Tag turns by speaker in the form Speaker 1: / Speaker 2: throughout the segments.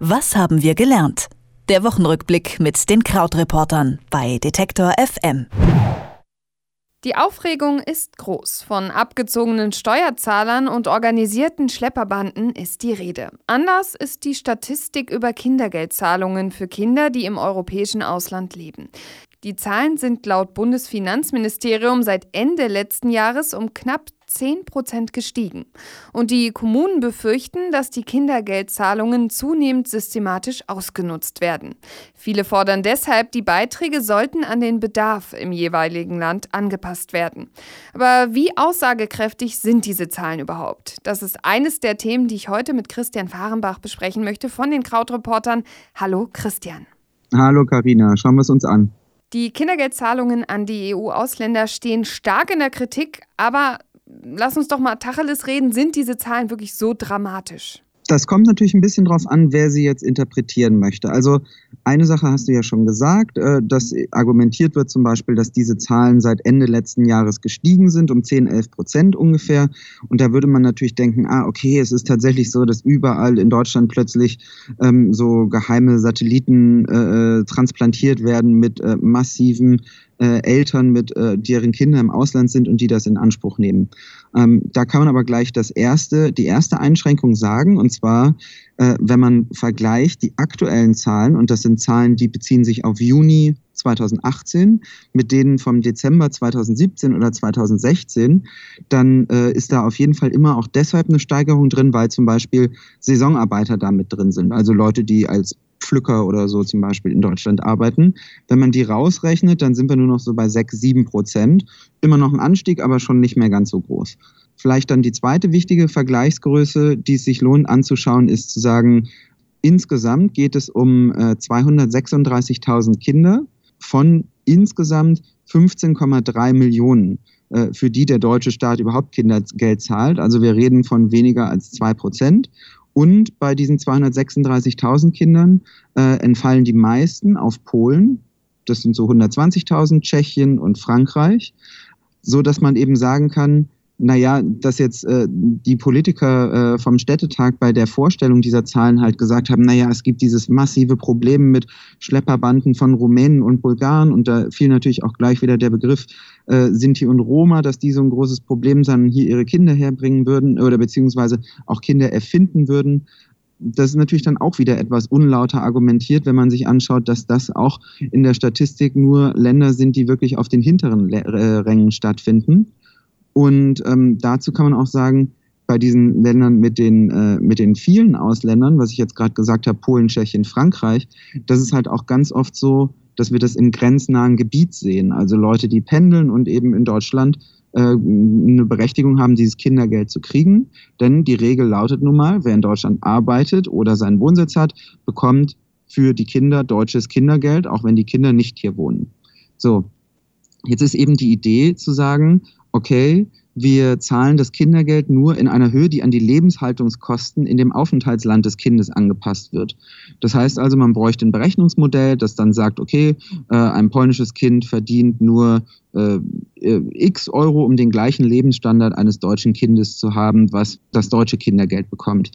Speaker 1: Was haben wir gelernt? Der Wochenrückblick mit den Krautreportern bei Detektor FM.
Speaker 2: Die Aufregung ist groß. Von abgezogenen Steuerzahlern und organisierten Schlepperbanden ist die Rede. Anders ist die Statistik über Kindergeldzahlungen für Kinder, die im europäischen Ausland leben. Die Zahlen sind laut Bundesfinanzministerium seit Ende letzten Jahres um knapp 10 Prozent gestiegen. Und die Kommunen befürchten, dass die Kindergeldzahlungen zunehmend systematisch ausgenutzt werden. Viele fordern deshalb, die Beiträge sollten an den Bedarf im jeweiligen Land angepasst werden. Aber wie aussagekräftig sind diese Zahlen überhaupt? Das ist eines der Themen, die ich heute mit Christian Fahrenbach besprechen möchte von den Krautreportern. Hallo Christian.
Speaker 3: Hallo Karina, schauen wir es uns an.
Speaker 2: Die Kindergeldzahlungen an die EU-Ausländer stehen stark in der Kritik, aber lass uns doch mal Tacheles reden, sind diese Zahlen wirklich so dramatisch?
Speaker 3: Das kommt natürlich ein bisschen drauf an, wer sie jetzt interpretieren möchte. Also eine Sache hast du ja schon gesagt, äh, dass argumentiert wird zum Beispiel, dass diese Zahlen seit Ende letzten Jahres gestiegen sind, um 10, 11 Prozent ungefähr. Und da würde man natürlich denken, ah, okay, es ist tatsächlich so, dass überall in Deutschland plötzlich ähm, so geheime Satelliten äh, äh transplantiert werden mit äh, massiven äh, Eltern mit äh, deren Kinder im Ausland sind und die das in Anspruch nehmen. Ähm, da kann man aber gleich das erste, die erste Einschränkung sagen, und zwar, äh, wenn man vergleicht die aktuellen Zahlen, und das sind Zahlen, die beziehen sich auf Juni 2018 mit denen vom Dezember 2017 oder 2016, dann äh, ist da auf jeden Fall immer auch deshalb eine Steigerung drin, weil zum Beispiel Saisonarbeiter da mit drin sind. Also Leute, die als Pflücker oder so zum Beispiel in Deutschland arbeiten. Wenn man die rausrechnet, dann sind wir nur noch so bei 6, 7 Prozent. Immer noch ein Anstieg, aber schon nicht mehr ganz so groß. Vielleicht dann die zweite wichtige Vergleichsgröße, die es sich lohnt anzuschauen, ist zu sagen, insgesamt geht es um äh, 236.000 Kinder von insgesamt 15,3 Millionen äh, für die der deutsche Staat überhaupt Kindergeld zahlt. Also wir reden von weniger als zwei Prozent. Und bei diesen 236.000 Kindern äh, entfallen die meisten auf Polen. Das sind so 120.000, Tschechien und Frankreich, so dass man eben sagen kann, naja, dass jetzt äh, die Politiker äh, vom Städtetag bei der Vorstellung dieser Zahlen halt gesagt haben, naja, es gibt dieses massive Problem mit Schlepperbanden von Rumänen und Bulgaren und da fiel natürlich auch gleich wieder der Begriff äh, Sinti und Roma, dass die so ein großes Problem sind, hier ihre Kinder herbringen würden oder beziehungsweise auch Kinder erfinden würden. Das ist natürlich dann auch wieder etwas unlauter argumentiert, wenn man sich anschaut, dass das auch in der Statistik nur Länder sind, die wirklich auf den hinteren äh, Rängen stattfinden. Und ähm, dazu kann man auch sagen, bei diesen Ländern mit den, äh, mit den vielen Ausländern, was ich jetzt gerade gesagt habe, Polen, Tschechien, Frankreich, das ist halt auch ganz oft so, dass wir das im grenznahen Gebiet sehen. Also Leute, die pendeln und eben in Deutschland äh, eine Berechtigung haben, dieses Kindergeld zu kriegen. Denn die Regel lautet nun mal, wer in Deutschland arbeitet oder seinen Wohnsitz hat, bekommt für die Kinder deutsches Kindergeld, auch wenn die Kinder nicht hier wohnen. So, jetzt ist eben die Idee zu sagen, okay, wir zahlen das Kindergeld nur in einer Höhe, die an die Lebenshaltungskosten in dem Aufenthaltsland des Kindes angepasst wird. Das heißt also, man bräuchte ein Berechnungsmodell, das dann sagt, okay, äh, ein polnisches Kind verdient nur äh, äh, x Euro, um den gleichen Lebensstandard eines deutschen Kindes zu haben, was das deutsche Kindergeld bekommt.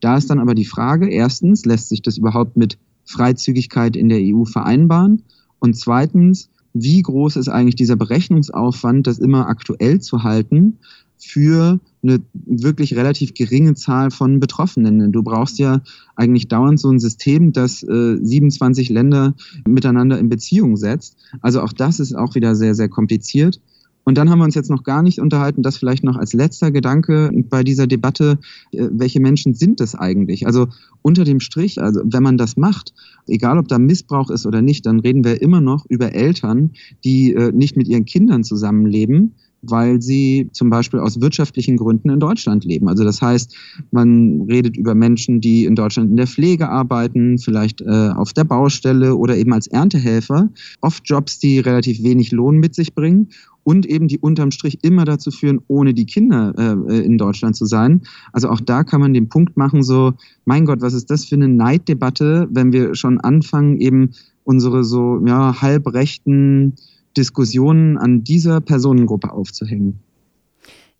Speaker 3: Da ist dann aber die Frage, erstens, lässt sich das überhaupt mit Freizügigkeit in der EU vereinbaren? Und zweitens, wie groß ist eigentlich dieser Berechnungsaufwand, das immer aktuell zu halten für eine wirklich relativ geringe Zahl von Betroffenen. Du brauchst ja eigentlich dauernd so ein System, das äh, 27 Länder miteinander in Beziehung setzt. Also auch das ist auch wieder sehr, sehr kompliziert. Und dann haben wir uns jetzt noch gar nicht unterhalten, das vielleicht noch als letzter Gedanke bei dieser Debatte, äh, welche Menschen sind das eigentlich? Also unter dem Strich, also wenn man das macht, egal ob da Missbrauch ist oder nicht, dann reden wir immer noch über Eltern, die äh, nicht mit ihren Kindern zusammenleben, weil sie zum Beispiel aus wirtschaftlichen Gründen in Deutschland leben. Also das heißt, man redet über Menschen, die in Deutschland in der Pflege arbeiten, vielleicht äh, auf der Baustelle oder eben als Erntehelfer. Oft Jobs, die relativ wenig Lohn mit sich bringen und eben die unterm Strich immer dazu führen, ohne die Kinder äh, in Deutschland zu sein. Also auch da kann man den Punkt machen, so, mein Gott, was ist das für eine Neiddebatte, wenn wir schon anfangen, eben unsere so ja, halbrechten Diskussionen an dieser Personengruppe aufzuhängen.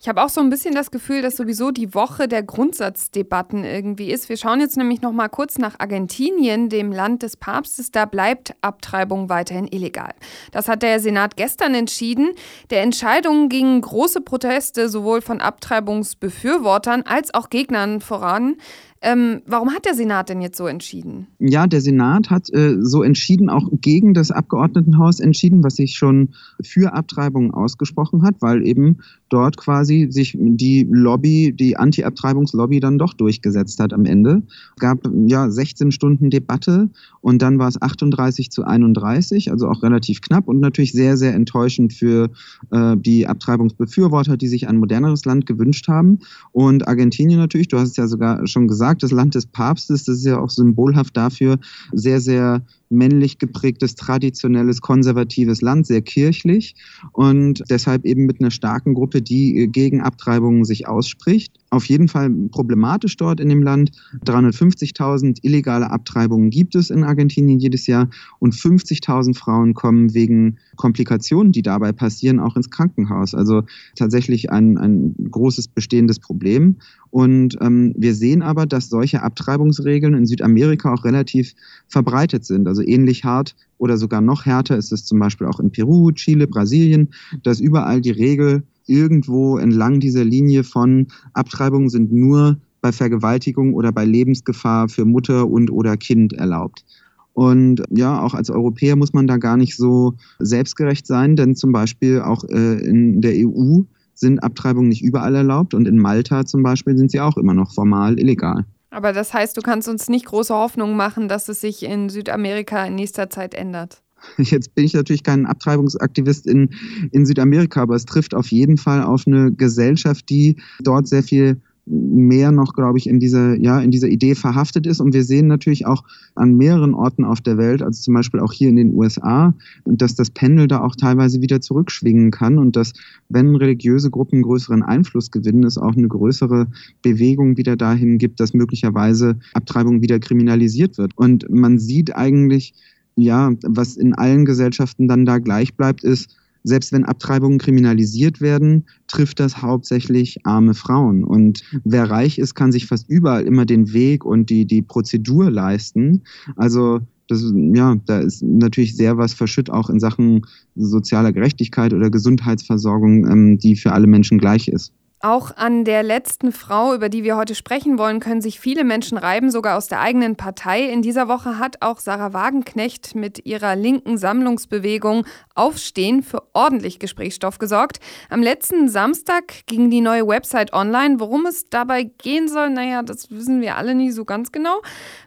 Speaker 2: Ich habe auch so ein bisschen das Gefühl, dass sowieso die Woche der Grundsatzdebatten irgendwie ist. Wir schauen jetzt nämlich noch mal kurz nach Argentinien, dem Land des Papstes. Da bleibt Abtreibung weiterhin illegal. Das hat der Senat gestern entschieden. Der Entscheidung gingen große Proteste sowohl von Abtreibungsbefürwortern als auch Gegnern voran. Ähm, warum hat der Senat denn jetzt so entschieden?
Speaker 3: Ja, der Senat hat äh, so entschieden, auch gegen das Abgeordnetenhaus entschieden, was sich schon für Abtreibungen ausgesprochen hat, weil eben dort quasi sich die Lobby, die Anti-Abtreibungslobby dann doch durchgesetzt hat am Ende. Es gab ja 16 Stunden Debatte und dann war es 38 zu 31, also auch relativ knapp und natürlich sehr, sehr enttäuschend für äh, die Abtreibungsbefürworter, die sich ein moderneres Land gewünscht haben. Und Argentinien natürlich, du hast es ja sogar schon gesagt, gesagt, das Land des Papstes, das ist ja auch symbolhaft dafür, sehr, sehr männlich geprägtes, traditionelles, konservatives Land, sehr kirchlich und deshalb eben mit einer starken Gruppe, die äh, gegen Abtreibungen sich ausspricht. Auf jeden Fall problematisch dort in dem Land. 350.000 illegale Abtreibungen gibt es in Argentinien jedes Jahr und 50.000 Frauen kommen wegen Komplikationen, die dabei passieren, auch ins Krankenhaus. Also tatsächlich ein, ein großes bestehendes Problem. Und ähm, wir sehen aber, dass solche Abtreibungsregeln in Südamerika auch relativ verbreitet sind. Also ähnlich hart oder sogar noch härter ist es zum Beispiel auch in Peru, Chile, Brasilien, dass überall die Regel irgendwo entlang dieser Linie von Abtreibungen sind nur bei Vergewaltigung oder bei Lebensgefahr für Mutter und oder Kind erlaubt. Und ja, auch als Europäer muss man da gar nicht so selbstgerecht sein, denn zum Beispiel auch äh, in der EU sind Abtreibungen nicht überall erlaubt und in Malta zum Beispiel sind sie auch immer noch formal illegal.
Speaker 2: Aber das heißt, du kannst uns nicht große Hoffnung machen, dass es sich in Südamerika in nächster Zeit ändert.
Speaker 3: Jetzt bin ich natürlich kein Abtreibungsaktivist in, in Südamerika, aber es trifft auf jeden Fall auf eine Gesellschaft, die dort sehr viel mehr noch, glaube ich, in dieser, ja, in dieser Idee verhaftet ist. Und wir sehen natürlich auch an mehreren Orten auf der Welt, also zum Beispiel auch hier in den USA, dass das Pendel da auch teilweise wieder zurückschwingen kann und dass, wenn religiöse Gruppen größeren Einfluss gewinnen, es auch eine größere Bewegung wieder dahin gibt, dass möglicherweise Abtreibung wieder kriminalisiert wird. Und man sieht eigentlich, ja, was in allen Gesellschaften dann da gleich bleibt, ist, selbst wenn Abtreibungen kriminalisiert werden, trifft das hauptsächlich arme Frauen. Und wer reich ist, kann sich fast überall immer den Weg und die, die Prozedur leisten. Also das, ja, da ist natürlich sehr was verschütt, auch in Sachen sozialer Gerechtigkeit oder Gesundheitsversorgung, ähm, die für alle Menschen gleich ist.
Speaker 2: Auch an der letzten Frau, über die wir heute sprechen wollen, können sich viele Menschen reiben, sogar aus der eigenen Partei. In dieser Woche hat auch Sarah Wagenknecht mit ihrer linken Sammlungsbewegung Aufstehen für ordentlich Gesprächsstoff gesorgt. Am letzten Samstag ging die neue Website online. Worum es dabei gehen soll, naja, das wissen wir alle nie so ganz genau.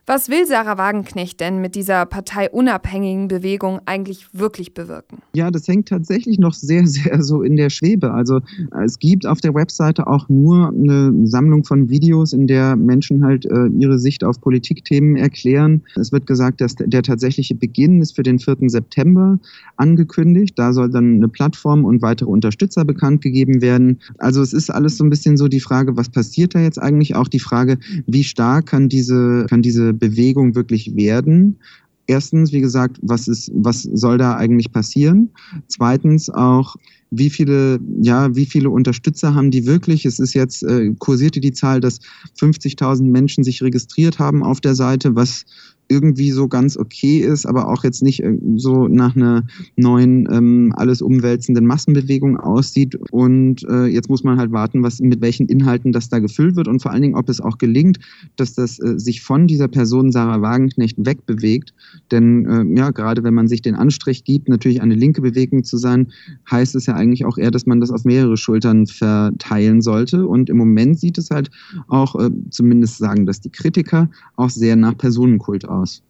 Speaker 2: Was will Sarah Wagenknecht denn mit dieser parteiunabhängigen Bewegung eigentlich wirklich bewirken?
Speaker 3: Ja, das hängt tatsächlich noch sehr, sehr so in der Schwebe. Also es gibt auf der Website Webseite auch nur eine Sammlung von Videos, in der Menschen halt äh, ihre Sicht auf Politikthemen erklären. Es wird gesagt, dass der tatsächliche Beginn ist für den 4. September angekündigt. Da soll dann eine Plattform und weitere Unterstützer bekannt gegeben werden. Also es ist alles so ein bisschen so die Frage, was passiert da jetzt eigentlich? Auch die Frage, wie stark kann diese, kann diese Bewegung wirklich werden? Erstens, wie gesagt, was ist, was soll da eigentlich passieren? Zweitens auch, wie viele, ja, wie viele Unterstützer haben die wirklich? Es ist jetzt, äh, kursierte die Zahl, dass 50.000 Menschen sich registriert haben auf der Seite, was irgendwie so ganz okay ist, aber auch jetzt nicht äh, so nach einer neuen, ähm, alles umwälzenden Massenbewegung aussieht. Und äh, jetzt muss man halt warten, was, mit welchen Inhalten das da gefüllt wird und vor allen Dingen, ob es auch gelingt, dass das äh, sich von dieser Person Sarah Wagenknecht wegbewegt. Denn äh, ja, gerade wenn man sich den Anstrich gibt, natürlich eine linke Bewegung zu sein, heißt es ja eigentlich auch eher, dass man das auf mehrere Schultern verteilen sollte. Und im Moment sieht es halt auch, äh, zumindest sagen das die Kritiker, auch sehr nach Personenkult aus aus.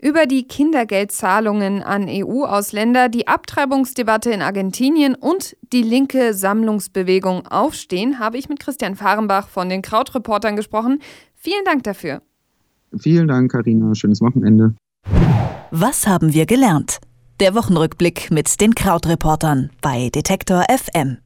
Speaker 2: Über die Kindergeldzahlungen an EU-Ausländer, die Abtreibungsdebatte in Argentinien und die linke Sammlungsbewegung Aufstehen habe ich mit Christian Fahrenbach von den Krautreportern gesprochen. Vielen Dank dafür.
Speaker 3: Vielen Dank, Karina. Schönes Wochenende.
Speaker 1: Was haben wir gelernt? Der Wochenrückblick mit den Krautreportern bei Detektor FM.